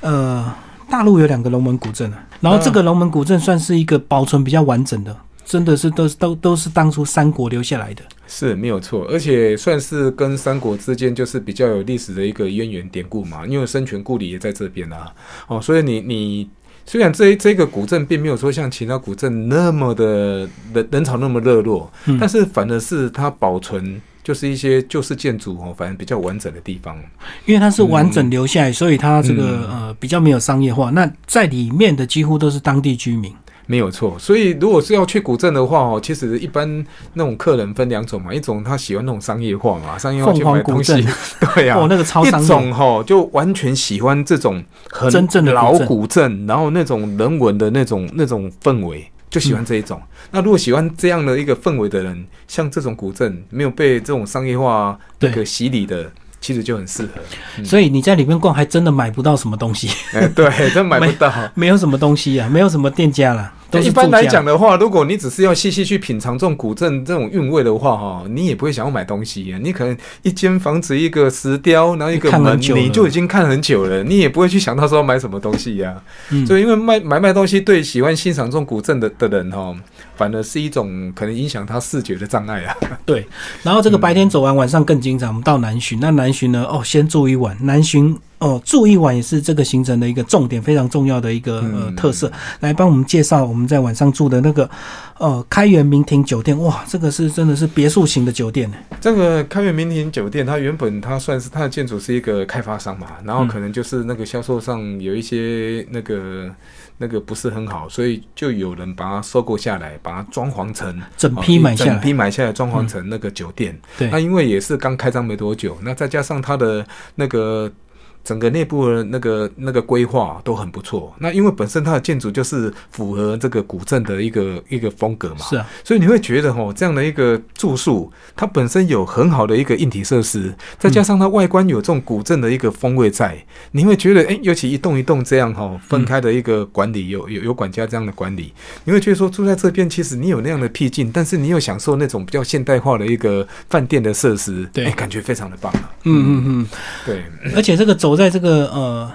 呃，大陆有两个龙门古镇啊，然后这个龙门古镇算是一个保存比较完整的，真的是都都都是当初三国留下来的。是没有错，而且算是跟三国之间就是比较有历史的一个渊源典故嘛，因为孙权故里也在这边啊，哦，所以你你。虽然这这个古镇并没有说像其他古镇那么的人人潮那么热络，嗯但是反而是它保存就是一些旧式建筑哦，反正比较完整的地方。因为它是完整留下来，所以它这个、嗯呃比较没有商业化。那在里面的几乎都是当地居民。没有错，所以如果是要去古镇的话哦，其实一般那种客人分两种嘛，一种他喜欢那种商业化嘛，商业化去买东西镇，对呀、哦，那个超商一。种哈就完全喜欢这种很真正的老古镇，然后那种人文的那种那种氛围，就喜欢这一种。嗯那如果喜欢这样的一个氛围的人，像这种古镇没有被这种商业化对那个洗礼的，其实就很适合。嗯所以你在里面逛，还真的买不到什么东西，哎，对，真买不到。没有什么东西啊，没有什么店家啦，都是一般来讲的话，如果你只是要细细去品尝这种古镇这种韵味的话，哈，你也不会想要买东西啊。你可能一间房子、一个石雕，然后一个门，你就已经看很久了，你也不会去想到说要买什么东西呀、嗯所以，因为卖买卖东西对喜欢欣赏这种古镇的的人哈，反而是一种可能影响他视觉的障碍啊。对，然后这个白天走完，晚上更精彩。我们到南浔，那南浔呢？哦，先住一晚。南浔哦，住一晚也是这个行程的一个重点，非常重要的一个呃嗯特色。来帮我们介绍我们在晚上住的那个呃开元明庭酒店。哇，这个是真的是别墅型的酒店呢。这个开元明庭酒店，它原本它算是它的建筑是一个开发商嘛，然后可能就是那个销售上有一些那个那个不是很好，所以就有人把它收购下来，把它装潢成整批买下整，批买下来装潢成那个酒店。对那因为也是刚开张没多久，那再加上它的那个。整个内部的那个那个规划都很不错。那因为本身它的建筑就是符合这个古镇的一个一个风格嘛，是啊，所以你会觉得哦，这样的一个住宿，它本身有很好的一个硬体设施，再加上它外观有这种古镇的一个风味在，你会觉得，哎，尤其一栋一栋这样哈分开的一个管理，有有有管家这样的管理，你会觉得说住在这边，其实你有那样的僻静，但是你又享受那种比较现代化的一个饭店的设施，对。哎感觉非常的棒啊。嗯嗯。嗯，对，而且这个走在这个呃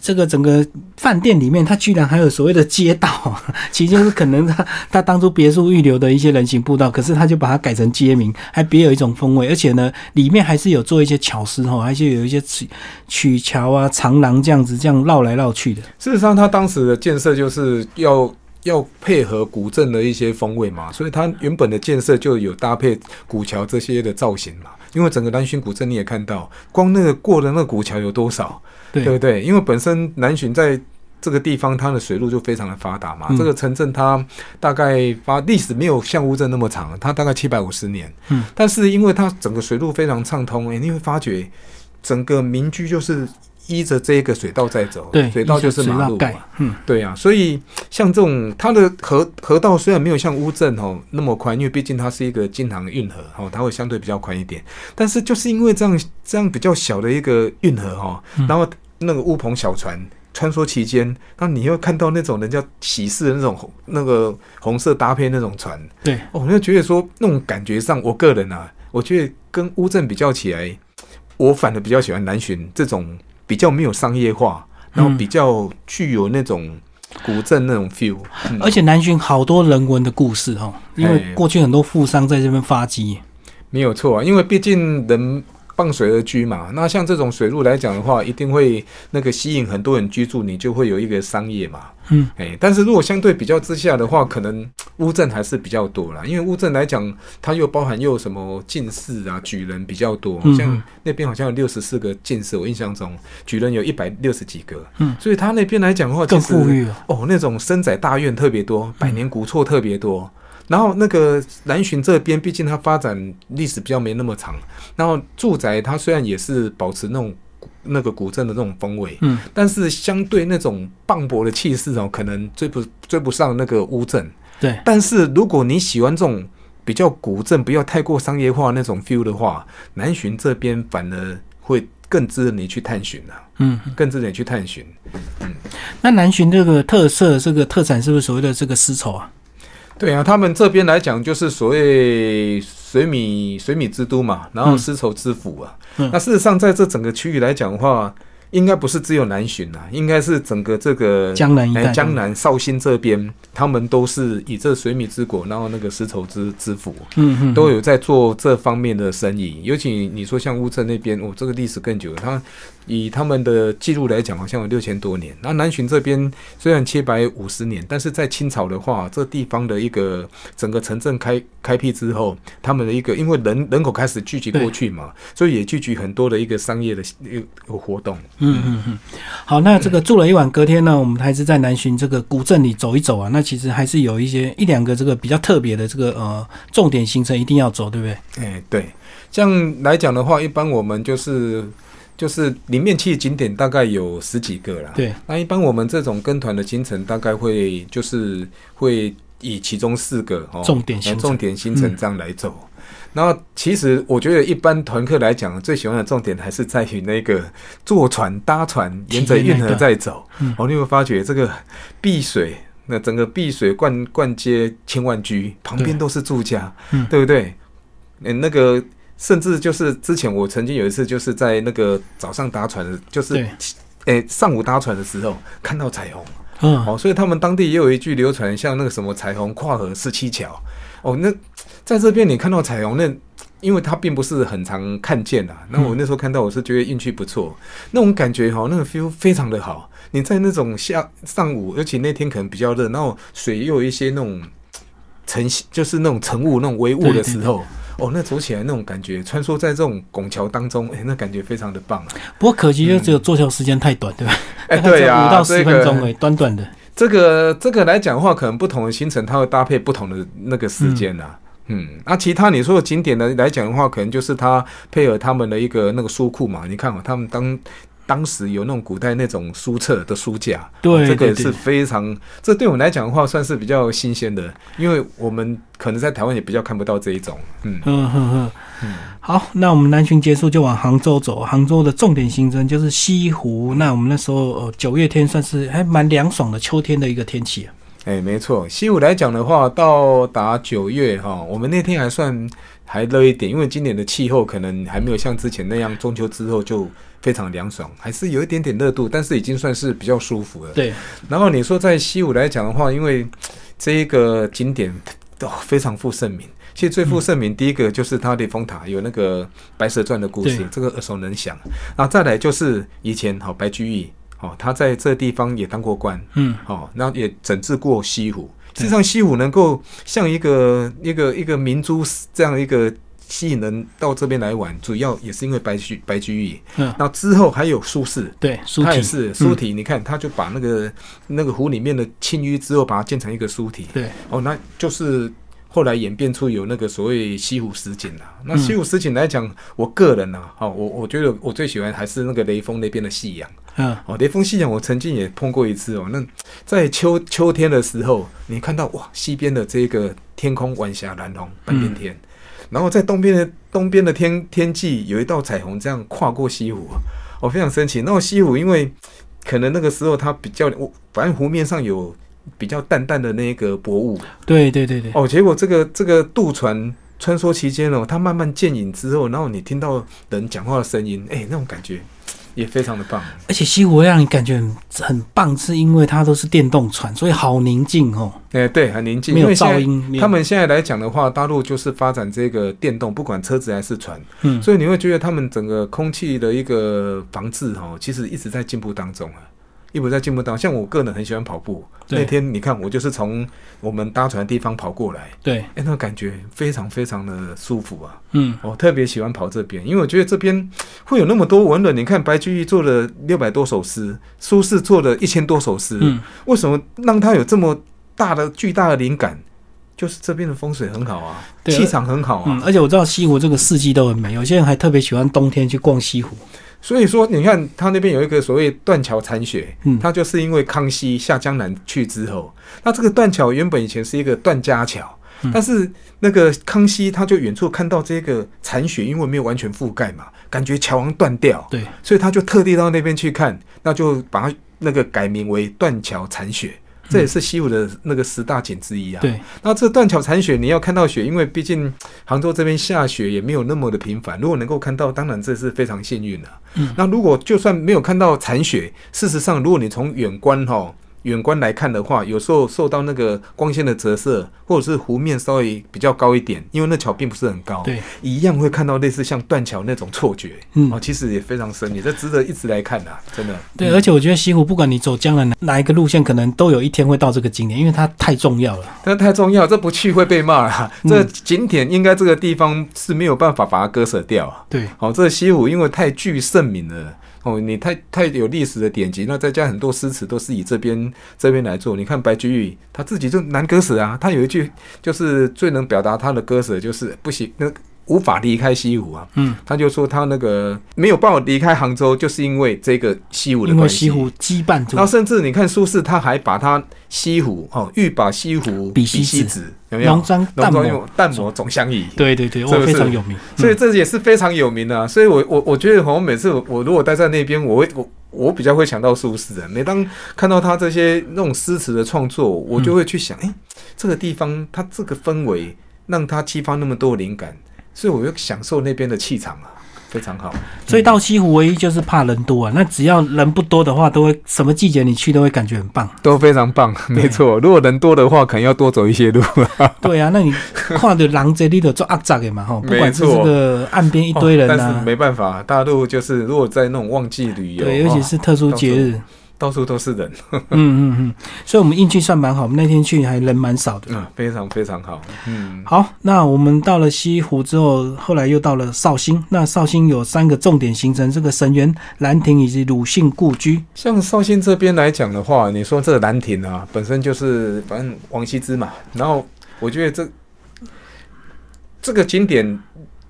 这个整个饭店里面，它居然还有所谓的街道，其实就是可能他他当初别墅预留的一些人行步道，可是他就把它改成街名，还别有一种风味。而且呢，里面还是有做一些巧思哈，还是有一些曲曲桥啊、长廊这样子这样绕来绕去的。事实上，他当时的建设就是要。要配合古镇的一些风味嘛，所以它原本的建设就有搭配古桥这些的造型嘛。因为整个南浔古镇你也看到，光那个过的那个古桥有多少，对不对？因为本身南浔在这个地方，它的水路就非常的发达嘛。这个城镇它大概发历史没有像乌镇那么长，它大概七百五十年。嗯，但是因为它整个水路非常畅通，哎，你会发觉整个民居就是。依着这个水道在走，对，水道就是马路嘛，嗯，对呀，所以像这种它的河河道虽然没有像乌镇哦那么宽，因为毕竟它是一个京杭运河哦，它会相对比较宽一点，但是就是因为这样这样比较小的一个运河哈，然后那个乌篷小船穿梭其间，那你又看到那种人家喜事的那种那个红色搭配那种船，对，我就觉得说那种感觉上，我个人啊，我觉得跟乌镇比较起来，我反而比较喜欢南浔这种。比较没有商业化，然后比较具有那种古镇那种 feel，而且南浔好多人文的故事哈，因为过去很多富商在这边发迹，没有错啊，因为毕竟人。傍水而居嘛，那像这种水路来讲的话，一定会那个吸引很多人居住，你就会有一个商业嘛。嗯，哎，但是如果相对比较之下的话，可能乌镇还是比较多啦，因为乌镇来讲，它又包含又什么进士啊、举人比较多，像那边好像有六十四个进士，我印象中举人有一百六十几个。嗯，所以他那边来讲的话，更富裕哦，那种深宅大院特别多，百年古厝特别多。然后那个南浔这边，毕竟它发展历史比较没那么长，然后住宅它虽然也是保持那种那个古镇的那种风味，嗯，但是相对那种磅礴的气势哦，可能追不追不上那个乌镇。对，但是如果你喜欢这种比较古镇，不要太过商业化那种 feel 的话，南浔这边反而会更值得你去探寻了。嗯，更值得你去探寻。嗯，那南浔这个特色，这个特产是不是所谓的这个丝绸啊？对啊，他们这边来讲就是所谓水米水米之都嘛，然后丝绸之府啊。那事实上，在这整个区域来讲的话，应该不是只有南浔啊，应该是整个这个江南一带，江南绍兴这边，他们都是以这水米之国，然后那个丝绸之之府，嗯嗯，都有在做这方面的生意。尤其你说像乌镇那边，哦，这个历史更久，他。以他们的记录来讲，好像有六千多年。那南浔这边虽然七百五十年，但是在清朝的话，这地方的一个整个城镇开开辟之后，他们的一个因为人人口开始聚集过去嘛，所以也聚集很多的一个商业的一个活动。嗯嗯嗯。好，那这个住了一晚，隔天呢，我们还是在南浔这个古镇里走一走啊。那其实还是有一些一两个这个比较特别的这个呃重点行程一定要走，对不对？哎，对。这样来讲的话，一般我们就是。就是里面去景点大概有十几个啦。对，那一般我们这种跟团的行程大概会就是会以其中四个哦重点行重点行程这样来走。然后其实我觉得一般团客来讲，最喜欢的重点还是在于那个坐船搭船沿着运河在走。哦，你会发觉这个碧水，那整个碧水灌灌街千万居，旁边都是住家，对不对？嗯，那个。甚至就是之前我曾经有一次就是在那个早上搭船的，就是诶上午搭船的时候看到彩虹，嗯，哦，所以他们当地也有一句流传，像那个什么彩虹跨河十七桥，哦，那在这边你看到彩虹，那因为它并不是很常看见啊，那我那时候看到我是觉得运气不错，那种感觉哈，那个 feel 非常的好。你在那种下上午，而且那天可能比较热，然后水又有一些那种晨就是那种晨雾那种微雾的时候。哦，那走起来那种感觉，穿梭在这种拱桥当中，哎，那感觉非常的棒啊。不过可惜就只有坐桥时间太短，对吧？哎，对呀，五到十分钟哎，短短的。这个这个来讲的话，可能不同的行程它会搭配不同的那个时间呐。嗯，那其他你说的景点呢来讲的话，可能就是它配合他们的一个那个书库嘛。你看嘛，他们当。当时有那种古代那种书册的书架，对，这个是非常，这对我们来讲的话，算是比较新鲜的，因为我们可能在台湾也比较看不到这一种。嗯嗯嗯嗯。好，那我们南巡结束就往杭州走，杭州的重点行程就是西湖。那我们那时候呃九月天算是还蛮凉爽的秋天的一个天气啊。哎，没错，西武来讲的话，到达九月哈，我们那天还算还热一点，因为今年的气候可能还没有像之前那样，中秋之后就非常凉爽，还是有一点点热度，但是已经算是比较舒服了。对，然后你说在西武来讲的话，因为这一个景点都非常负盛名。其实最负盛名，第一个就是它的峰塔有那个白蛇传的故事，这个耳熟能详。然后再来就是以前好白居易。哦，他在这地方也当过官，嗯，哦，然后也整治过西湖。事实上，西湖能够像一个一个一个明珠这样一个吸引人到这边来玩，主要也是因为白居白居易。嗯，那之后还有苏轼，对，他也是苏体。你看，他就把那个那个湖里面的清淤之后，把它建成一个苏体。对，哦，那就是后来演变出有那个所谓西湖十景了。那西湖十景来讲，我个人呢，哦，我我觉得我最喜欢还是那个雷锋那边的夕阳。嗯，哦，雷锋夕阳我曾经也碰过一次哦。那在秋秋天的时候，你看到哇，西边的这个天空晚霞蓝红半边天，然后在东边的东边的天天际有一道彩虹这样跨过西湖，哦，非常神奇。那西湖因为可能那个时候它比较，反正湖面上有比较淡淡的那个薄雾，对对对对。哦，结果这个这个渡船穿梭期间哦，它慢慢渐隐之后，然后你听到人讲话的声音，哎，那种感觉。也非常的棒，而且西湖会让你感觉很很棒，是因为它都是电动船，所以好宁静哦。哎，对，很宁静，没有噪音。他们现在来讲的话，大陆就是发展这个电动，不管车子还是船，嗯，所以你会觉得他们整个空气的一个防治哈，其实一直在进步当中啊。一直在进步到像我个人很喜欢跑步。那天你看，我就是从我们搭船的地方跑过来。对，哎，那感觉非常非常的舒服啊。嗯，我特别喜欢跑这边，因为我觉得这边会有那么多文人。你看，白居易做了六百多首诗，苏轼做了一千多首诗。嗯，为什么让他有这么大的巨大的灵感？就是这边的风水很好啊，气场很好啊。嗯，而且我知道西湖这个四季都很美，有些人还特别喜欢冬天去逛西湖。所以说，你看他那边有一个所谓断桥残雪，嗯，他就是因为康熙下江南去之后，那这个断桥原本以前是一个断家桥，但是那个康熙他就远处看到这个残雪，因为没有完全覆盖嘛，感觉桥王断掉，对，所以他就特地到那边去看，那就把它那个改名为断桥残雪。这也是西湖的那个十大景之一啊。对，那这断桥残雪，你要看到雪，因为毕竟杭州这边下雪也没有那么的频繁。如果能够看到，当然这是非常幸运的。嗯，那如果就算没有看到残雪，事实上，如果你从远观哈。远观来看的话，有时候受到那个光线的折射，或者是湖面稍微比较高一点，因为那桥并不是很高，对，一样会看到类似像断桥那种错觉，嗯，哦，其实也非常神，你这值得一直来看呐，真的。对，而且我觉得西湖不管你走江南哪一个路线，可能都有一天会到这个景点，因为它太重要了。但太重要，这不去会被骂了。这景点应该这个地方是没有办法把它割舍掉。对，好，这西湖因为太具盛名了。哦，你太太有历史的典籍，那再加很多诗词都是以这边这边来做。你看白居易，他自己就难割舍啊，他有一句就是最能表达他的割舍，就是不行那。无法离开西湖啊，嗯，他就说他那个没有办法离开杭州，就是因为这个西湖的关系。因为西湖羁绊住。然后甚至你看苏轼，他还把他西湖哦，欲把西湖比西子，有没有？浓妆淡抹，淡抹总相宜。对对对，我非常有名，所以这也是非常有名的。啊所以我我我觉得，我每次我如果待在那边，我会我我比较会想到苏轼啊。每当看到他这些那种诗词的创作，我就会去想，哎，这个地方它这个氛围，让他激发那么多灵感。所以我就享受那边的气场啊，非常好。所以到西湖唯一就是怕人多啊。那只要人不多的话，都会什么季节你去都会感觉很棒，都非常棒。没错，如果人多的话，可能要多走一些路。对啊，那你看到狼这里的做阿扎的嘛哈，不管是这个岸边一堆人啊，但是没办法，大陆就是如果在那种旺季旅游，对，尤其是特殊节日。到处都是人，嗯嗯嗯，所以我们运气算蛮好，我们那天去还人蛮少的，嗯，非常非常好，嗯，好，那我们到了西湖之后，后来又到了绍兴，那绍兴有三个重点行程，这个神园、兰亭以及鲁迅故居。像绍兴这边来讲的话，你说这个兰亭啊，本身就是反正王羲之嘛，然后我觉得这这个景点。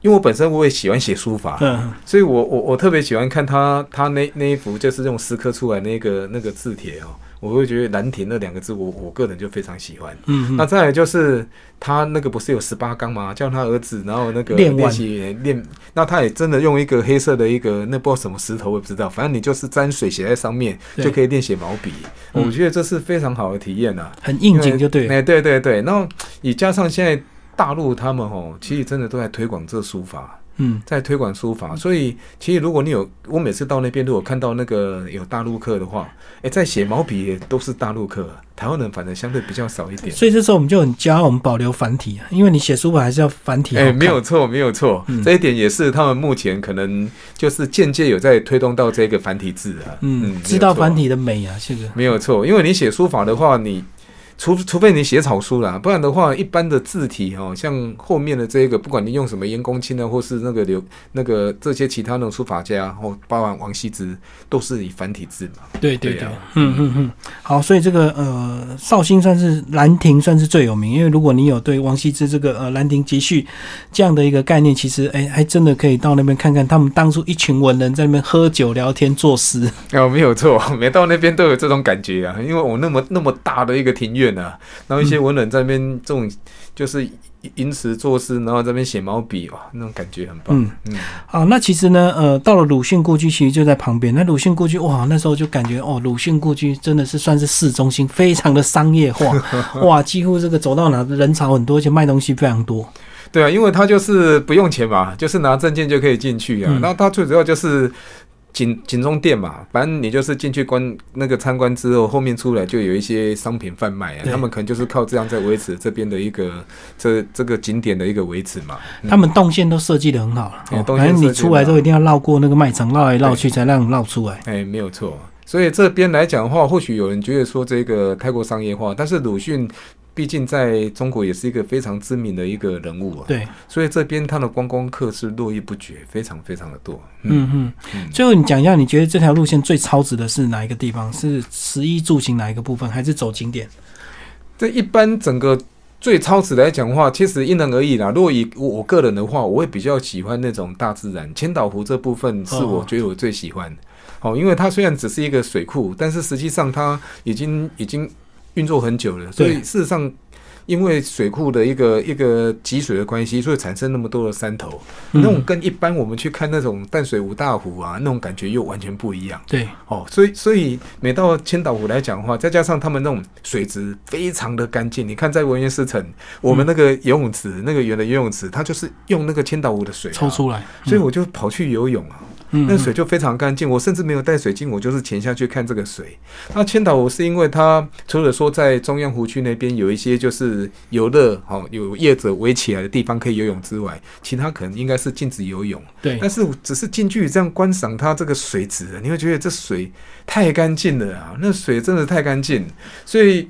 因为我本身我也喜欢写书法，嗯，所以我我我特别喜欢看他他那那一幅就是用石刻出来那个那个字帖哦，我会觉得兰亭那两个字，我我个人就非常喜欢。嗯嗯，那再来就是他那个不是有十八缸吗？叫他儿子，然后那个练习练，那他也真的用一个黑色的一个那不知道什么石头，我也不知道，反正你就是沾水写在上面就可以练写毛笔。嗯我觉得这是非常好的体验呐、啊。很应景就对了。哎、对对对，然后也加上现在大陆他们哦，其实真的都在推广这书法。嗯，在推广书法，所以其实如果你有，我每次到那边如果看到那个有大陆客的话，哎、在写毛笔也都是大陆客，台湾人反正相对比较少一点。所以这时候我们就很骄傲我们保留繁体啊，因为你写书法还是要繁体好哎、看。没有错，没有错，嗯这一点也是他们目前可能就是间接有在推动到这个繁体字啊。嗯，知道繁体的美啊，是不是没有错，因为你写书法的话，你除除非你写草书啦，不然的话，一般的字体哦，像后面的这个，不管你用什么颜公卿啊，或是那个刘那个这些其他那种书法家，哦，包含王羲之，都是以繁体字嘛。对对对。嗯嗯嗯，好，所以这个呃，绍兴算是兰亭算是最有名，因为如果你有对王羲之这个呃《兰亭集序》这样的一个概念，其实哎，还真的可以到那边看看，他们当初一群文人在那边喝酒聊天作诗，哦，没有错，每到那边都有这种感觉啊，因为我那么那么大的一个庭院啊，然后一些文人在那边这种就是吟词作诗，然后在那边写毛笔，哇，那种感觉很棒。嗯嗯好，那其实呢，呃，到了鲁迅故居，其实就在旁边。那鲁迅故居，哇，那时候就感觉哦，鲁迅故居真的是算是市中心，非常的商业化，哇，几乎这个走到哪人潮很多，而且卖东西非常多。对啊，因为他就是不用钱嘛，就是拿证件就可以进去啊。嗯他最主要就是锦锦中店嘛，反正你就是进去观那个参观之后，后面出来就有一些商品贩卖啊。他们可能就是靠这样在维持这边的一个这这个景点的一个维持嘛。嗯他们动线都设计的很好反正你出来之后一定要绕过那个卖场，绕来绕去才让你绕出来。哎，没有错。所以这边来讲的话，或许有人觉得说这个太过商业化，但是鲁迅毕竟在中国也是一个非常知名的一个人物啊。对，所以这边他的观光客是络绎不绝，非常非常的多。嗯嗯。嗯最后你讲一下，你觉得这条路线最超值的是哪一个地方？是食衣住行哪一个部分，还是走景点？这一般整个最超值来讲的话，其实因人而异啦。如果以我我个人的话，我会比较喜欢那种大自然。千岛湖这部分是我哦觉得我最喜欢。哦，因为它虽然只是一个水库，但是实际上它已经已经运作很久了，所以事实上。因为水库的一个一个积水的关系，所以产生那么多的山头，那种嗯，跟一般我们去看那种淡水五大湖啊，那种感觉又完全不一样。对，哦，所以所以每到千岛湖来讲的话，再加上他们那种水质非常的干净，你看在文渊诗城，我们那个游泳池、那个圆的游泳池，它就是用那个千岛湖的水、啊抽，出来，所以我就跑去游泳啊，嗯那水就非常干净，我甚至没有带水镜，我就是潜下去看这个水。那千岛湖是因为它除了说在中央湖区那边有一些就是游乐，好，有业者围起来的地方可以游泳之外，其他可能应该是禁止游泳。对，但是只是近距离这样观赏它这个水质，你会觉得这水太干净了啊！那水真的太干净，所以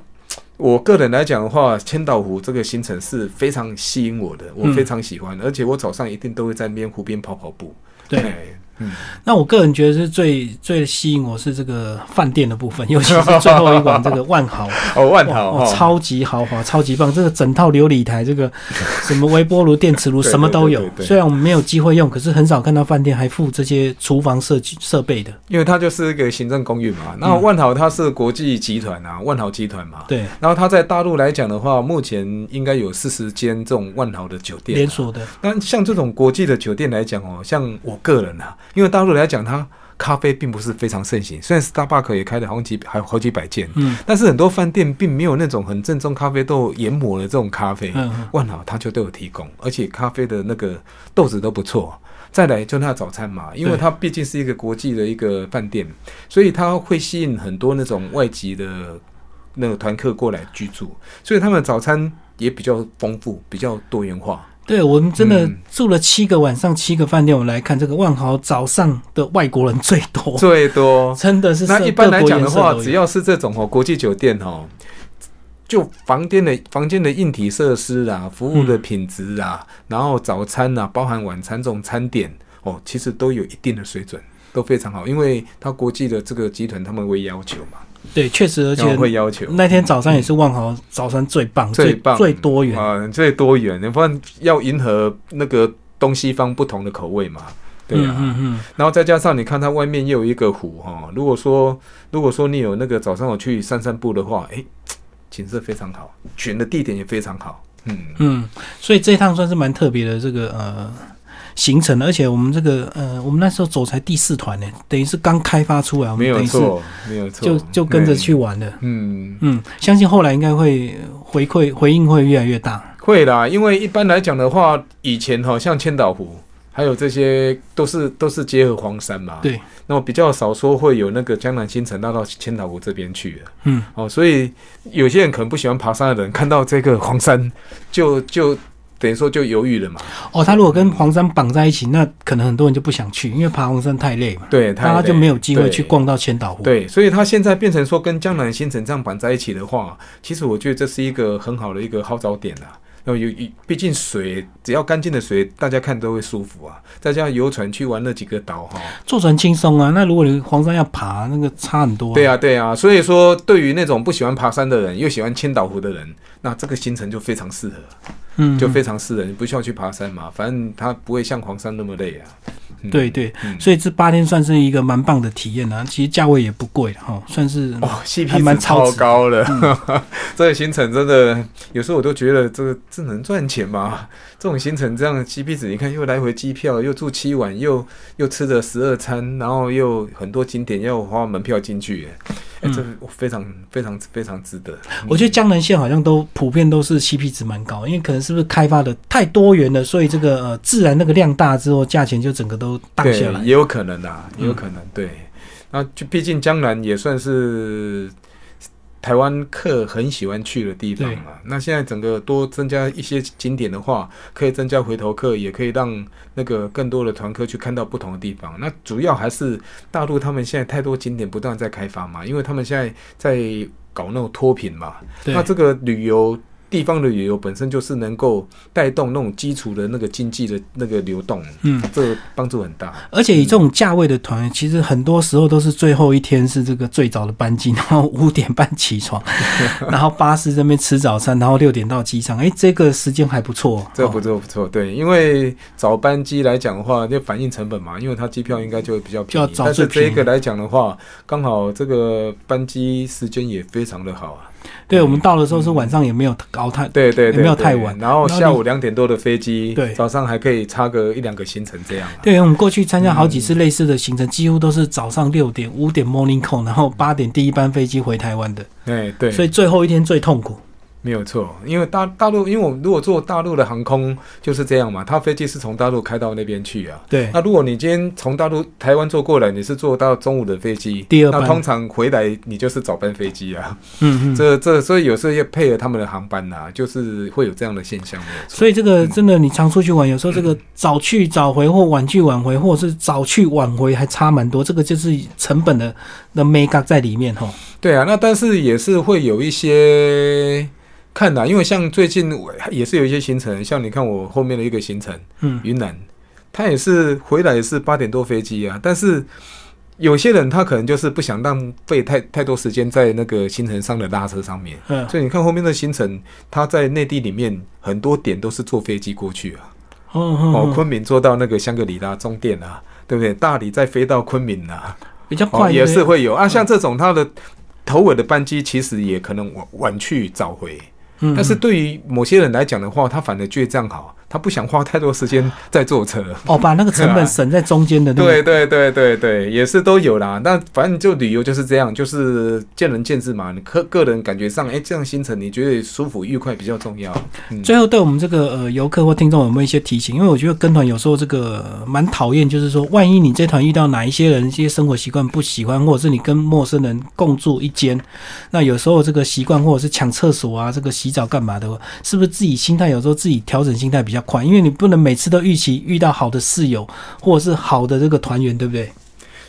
我个人来讲的话，千岛湖这个行程是非常吸引我的，我嗯非常喜欢，而且我早上一定都会在那边湖边跑跑步。对。哎嗯，那我个人觉得是最最吸引我是这个饭店的部分，尤其是最后一晚这个万豪，哦，万豪超级豪华，超级棒！这个整套琉璃台，这个 什么微波炉、电磁炉，什么都有虽然我们没有机会用，可是很少看到饭店还附这些厨房设计设备的。因为它就是一个行政公寓嘛。那万豪它是国际集团啊，万豪集团嘛。对，然后它在大陆来讲的话，目前应该有四十间这种万豪的酒店啊、连锁的，那像这种国际的酒店来讲哦，像我个人啊，因为大陆来讲，它咖啡并不是非常盛行，虽然 Starbucks 也开了好几还有好几百间，嗯但是很多饭店并没有那种很正宗咖啡豆研磨的这种咖啡。万豪它就都有提供，而且咖啡的那个豆子都不错。再来就那早餐嘛，因为它毕竟是一个国际的一个饭店，所以它会吸引很多那种外籍的那个团客过来居住，所以他们的早餐也比较丰富，比较多元化。对我们真的嗯。住了七个晚上，七个饭店，我们来看这个万豪早上的外国人最多，最多。真的是那一般来讲的话，只要是这种哦国际酒店哦，就房间的房间的硬体设施啊，服务的品质啊，然后早餐啊，包含晚餐这种餐点哦，其实都有一定的水准，都非常好，因为它国际的这个集团他们会要求嘛，对，确实，而且会要求。那天早上也是万豪早餐最棒、最最棒。最多元。啊，最多元，你不然要迎合那个东西方不同的口味嘛。对啊，嗯嗯然后再加上你看它外面又有一个湖哈，如果说如果说你有那个早上我去散散步的话，哎，景色非常好，选的地点也非常好，嗯，嗯，所以这一趟算是蛮特别的这个呃行程，而且我们这个呃，我们那时候走才第四团呢，等于是刚开发出来，我们没有等于是错，没有错，就就跟着去玩的。嗯，嗯，相信后来应该会回馈回应会越来越大。会啦，因为一般来讲的话，以前哈像千岛湖，还有这些都是都是结合黄山嘛，对，那么比较少说会有那个江南新城拉到千岛湖这边去的，嗯，哦，所以有些人可能不喜欢爬山的人，看到这个黄山就就等于说就犹豫了嘛，哦，他如果跟黄山绑在一起，那可能很多人就不想去，因为爬黄山太累嘛，对，那他就累没有机会去逛到千岛湖。，对，所以他现在变成说跟江南新城这样绑在一起的话，其实我觉得这是一个很好的一个号召点啦。有有，毕竟水只要干净的水，大家看都会舒服啊。再加上游船去玩那几个岛哈，坐船轻松啊。那如果你黄山要爬，那个差很多、对，啊对啊。所以说，对于那种不喜欢爬山的人，又喜欢千岛湖的人，那这个行程就非常适合，嗯，就非常适合。你不需要去爬山嘛，反正它不会像黄山那么累啊。嗯对对，嗯所以这八天算是一个蛮棒的体验啊。其实价位也不贵哈，算是哦还，CP 蛮超值高了，这个行程真的有时候我都觉得这个这能赚钱吗？这种行程这样 CP 值，你看又来回机票，又住七晚，又又吃着十二餐，然后又很多景点要花门票进去，哎、嗯这非常非常非常值得。我觉得江南线好像都普遍都是 CP 值蛮高，因为可能是不是开发的太多元了，所以这个呃自然那个量大之后，价钱就整个都荡对下来。也有可能啊，也有可能、对。那就毕竟江南也算是台湾客很喜欢去的地方啊。那现在整个多增加一些景点的话，可以增加回头客，也可以让那个更多的团客去看到不同的地方。那主要还是大陆他们现在太多景点不断在开发嘛，因为他们现在在搞那种脱贫嘛。那这个旅游地方的旅游本身就是能够带动那种基础的那个经济的那个流动，嗯，这个帮助很大。而且以这种价位的团，其实很多时候都是最后一天是这个最早的班机，然后五点半起床，然后巴士这边吃早餐，然后六点到机场，哎，这个时间还不错。这个不哦错不错，对，因为早班机来讲的话，就反映成本嘛，因为它机票应该就会比较便宜但是这一个来讲的话，刚好这个班机时间也非常的好啊。对我们到的时候是晚上也没有高太，对对对，也没有太晚。然后下午两点多的飞机，对。早上还可以差个一两个行程这样啊。对，我们过去参加好几次类似的行程，几乎都是早上六点、五点 morning call，然后八点第一班飞机回台湾的，哎，对，所以最后一天最痛苦。没有错，因为大大陆，因为我们如果坐大陆的航空就是这样嘛，它飞机是从大陆开到那边去啊。对，那如果你今天从大陆台湾坐过来，你是坐到中午的飞机，第二班那通常回来你就是早班飞机啊。嗯嗯。这这所以有时候要配合他们的航班呐、就是会有这样的现象。所以这个真的，你常出去玩，有时候这个早去早回或晚去晚回，或者是早去晚回还差蛮多，这个就是成本的的 make up 在里面哈。对啊，那但是也是会有一些看的，因为像最近我也是有一些行程，像你看我后面的一个行程，嗯，云南，他也是回来也是八点多飞机啊，但是有些人他可能就是不想浪费太太多时间在那个行程上的拉车上面，嗯，所以你看后面的行程，他在内地里面很多点都是坐飞机过去啊，哦哦，哦，昆明坐到那个香格里拉中点啊，对不对？大理再飞到昆明啊，哦，比较快也是对会有。啊。像这种他的头尾的班机，其实也可能晚晚去早回。但是对于某些人来讲的话，他反而觉得这样好，他不想花太多时间在坐车。哦，把那个成本省在中间的那个，对对对对对，也是都有啦。那反正就旅游就是这样，就是见仁见智嘛。你个个人感觉上，哎，这样行程你觉得舒服愉快比较重要。嗯，最后对我们这个呃游客或听众有没有一些提醒？因为我觉得跟团有时候这个呃蛮讨厌，就是说万一你这团遇到哪一些人，一些生活习惯不喜欢，或者是你跟陌生人共住一间，那有时候这个习惯或者是抢厕所啊，这个洗澡干嘛的，是不是自己心态有时候自己调整心态比较快？因为你不能每次都预期遇到好的室友或者是好的这个团员，对不对？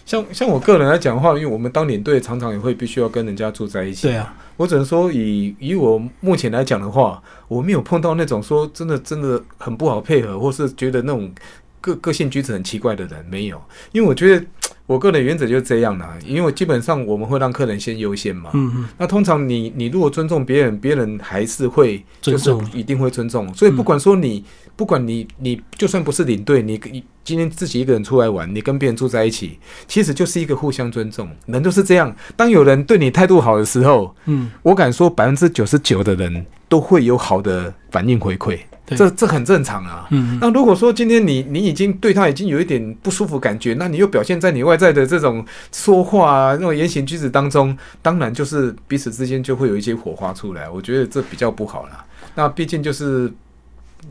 像像我个人来讲的话，因为我们当领队常常也会必须要跟人家住在一起。对啊，我只能说以以我目前来讲的话，我没有碰到那种说真的真的很不好配合，或是觉得那种个个性举止很奇怪的人，没有。因为我觉得我个人原则就是这样啦，因为基本上我们会让客人先优先嘛。嗯嗯，那通常你你如果尊重别人，别人还是会就是尊重一定会尊重。所以不管说你，不管你你就算不是领队，你你今天自己一个人出来玩，你跟别人住在一起，其实就是一个互相尊重。人都是这样，当有人对你态度好的时候，嗯，我敢说百分之九十九的人都会有好的反应回馈，对这这很正常啊。那如果说今天你你已经对他已经有一点不舒服感觉，那你又表现在你外在的这种说话啊、那种言行举止当中，当然就是彼此之间就会有一些火花出来。我觉得这比较不好啦。那毕竟就是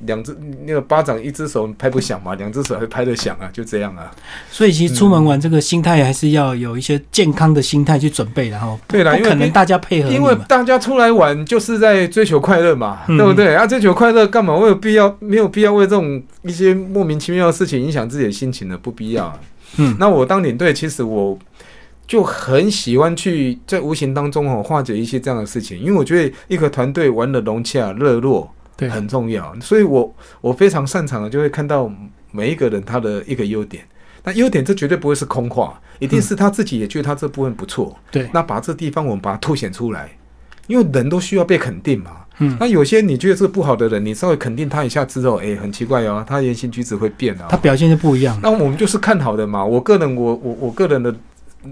两只那个巴掌，一只手拍不响嘛，两只手还拍得响啊，就这样啊。所以其实出门玩这个心态还是要有一些健康的心态去准备然后。对啦因为不可能大家配合因为。大家出来玩就是在追求快乐嘛，嗯对不对？啊，追求快乐干嘛？我有必要没有必要为这种一些莫名其妙的事情影响自己的心情呢？不必要啊。嗯那我当领队，其实我就很喜欢去在无形当中哦化解一些这样的事情，因为我觉得一个团队玩的融洽热络对，很重要，所以我我非常擅长的就会看到每一个人他的一个优点。那优点这绝对不会是空话，一定是他自己也觉得他这部分不错。对那把这地方我们把它凸显出来，因为人都需要被肯定嘛。嗯那有些你觉得这个不好的人，你稍微肯定他一下之后，哎、很奇怪哦，他言行举止会变啊。他表现就不一样。那我们就是看好的嘛。我个人，我我我个人的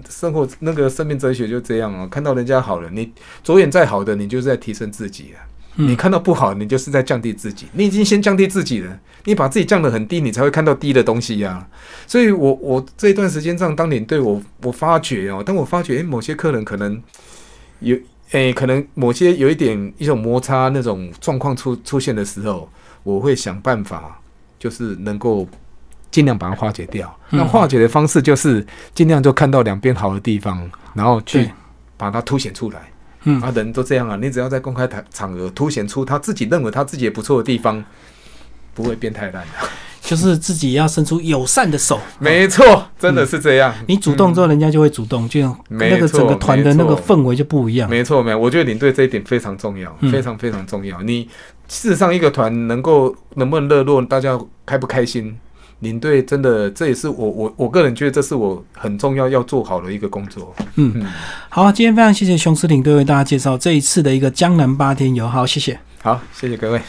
生活那个生命哲学就这样啊。看到人家好了，你着眼再好的，你就是在提升自己啊。嗯你看到不好，你就是在降低自己。你已经先降低自己了，你把自己降得很低，你才会看到低的东西呀、所以我我这一段时间这样当领队，我我发觉哦，当我发觉诶、某些客人可能有诶、可能某些有一点一种摩擦那种状况出出现的时候，我会想办法，就是能够尽量把它化解掉。嗯那化解的方式就是尽量就看到两边好的地方，然后去把它凸显出来。嗯啊，人都这样啊，你只要在公开场场合凸显出他自己认为他自己也不错的地方，不会变太烂的。就是自己要伸出友善的手。没错，真的是这样。你主动之后，人家就会主动，就那个整个错团的那个氛围就不一样。没错，没有，我觉得领队这一点非常重要，嗯非常非常重要。你事实上一个团能够能不能热络，大家开不开心，领队真的这也是我我我个人觉得这是我很重要要做好的一个工作。嗯，嗯，好，今天非常谢谢雄狮领队为大家介绍这一次的一个江南八天游，好，谢谢。好，谢谢各位。